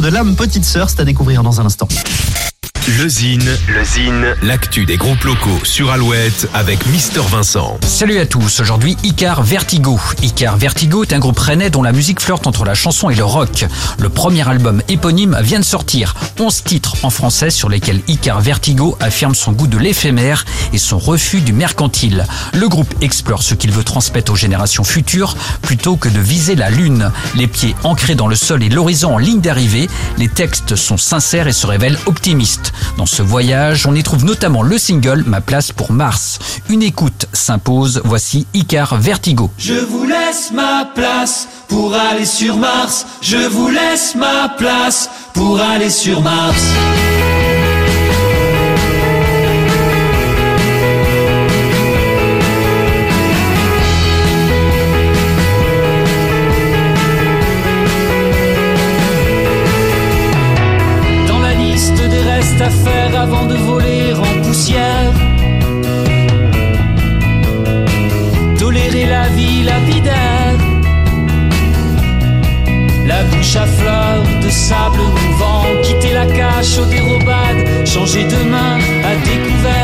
de l'âme petite sœur, c'est à découvrir dans un instant. Le Zine, le Zine, l'actu des groupes locaux sur Alouette avec Mister Vincent. Salut à tous, aujourd'hui Icar Vertigo. Icar Vertigo est un groupe rennais dont la musique flirte entre la chanson et le rock. Le premier album éponyme vient de sortir, 11 titres en français sur lesquels Icar Vertigo affirme son goût de l'éphémère et son refus du mercantile. Le groupe explore ce qu'il veut transmettre aux générations futures plutôt que de viser la lune. Les pieds ancrés dans le sol et l'horizon en ligne d'arrivée, les textes sont sincères et se révèlent optimistes. Dans ce voyage, on y trouve notamment le single Ma place pour Mars. Une écoute s'impose, voici Icar Vertigo. Je vous laisse ma place pour aller sur Mars. Je vous laisse ma place pour aller sur Mars. À faire avant de voler en poussière. Tolérer la vie lapidaire. La bouche à fleurs de sable mouvant, quitter la cache au dérobade, changer de main à découvert.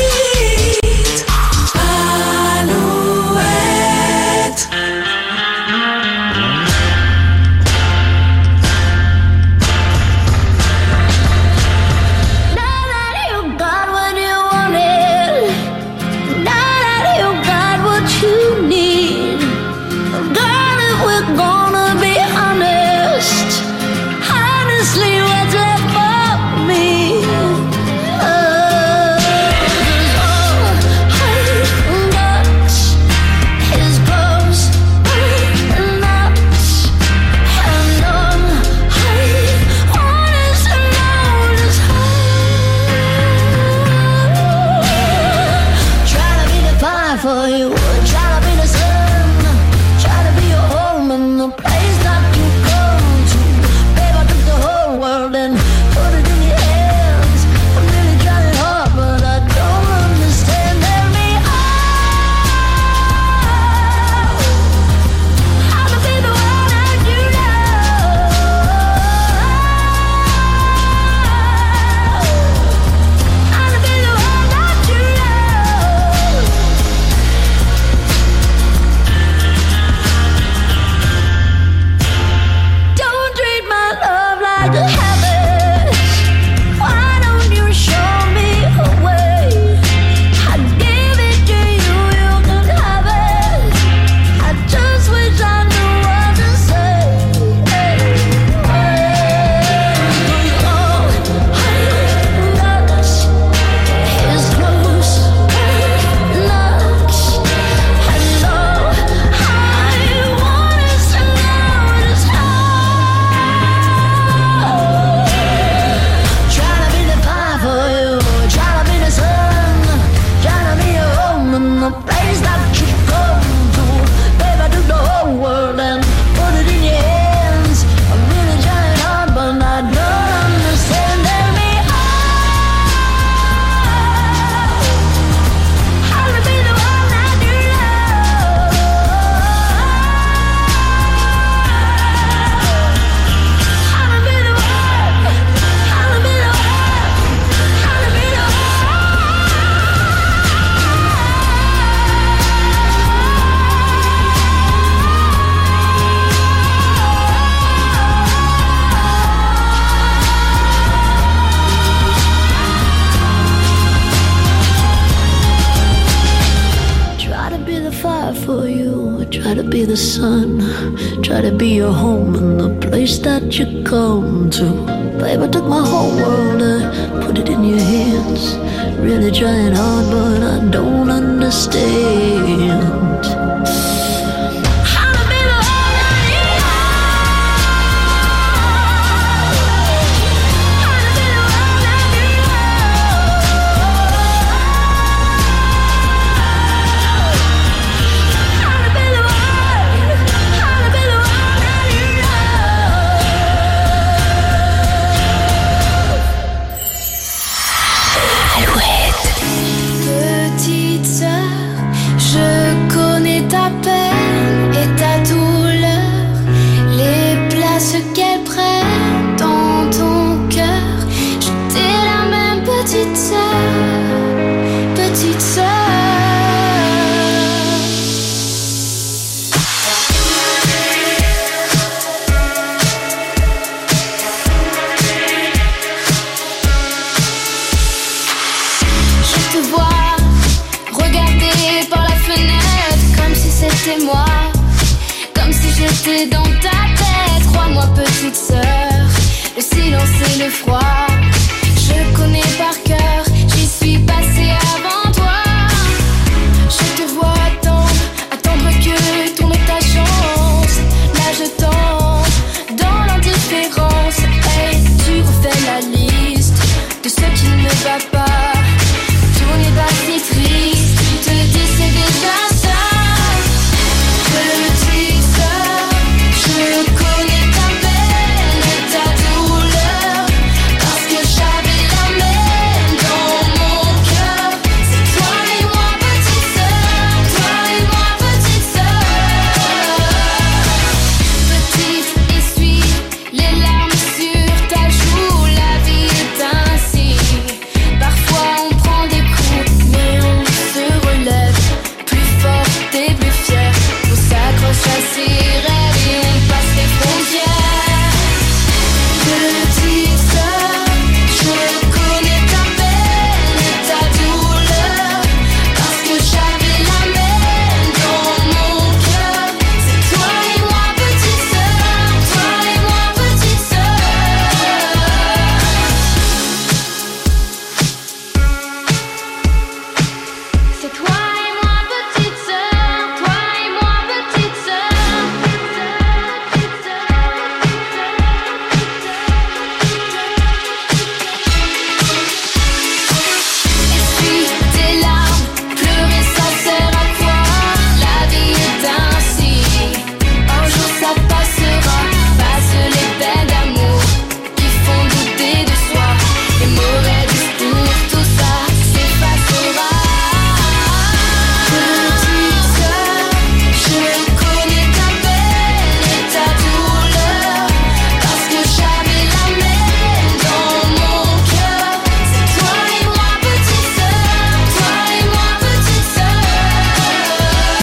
Try to be the sun, try to be your home and the place that you come to. Babe, I took my whole world and put it in your hands. Really trying hard, but I don't understand. moi, comme si j'étais dans ta tête. Crois-moi, petite sœur, le silence et le froid, je connais par cœur.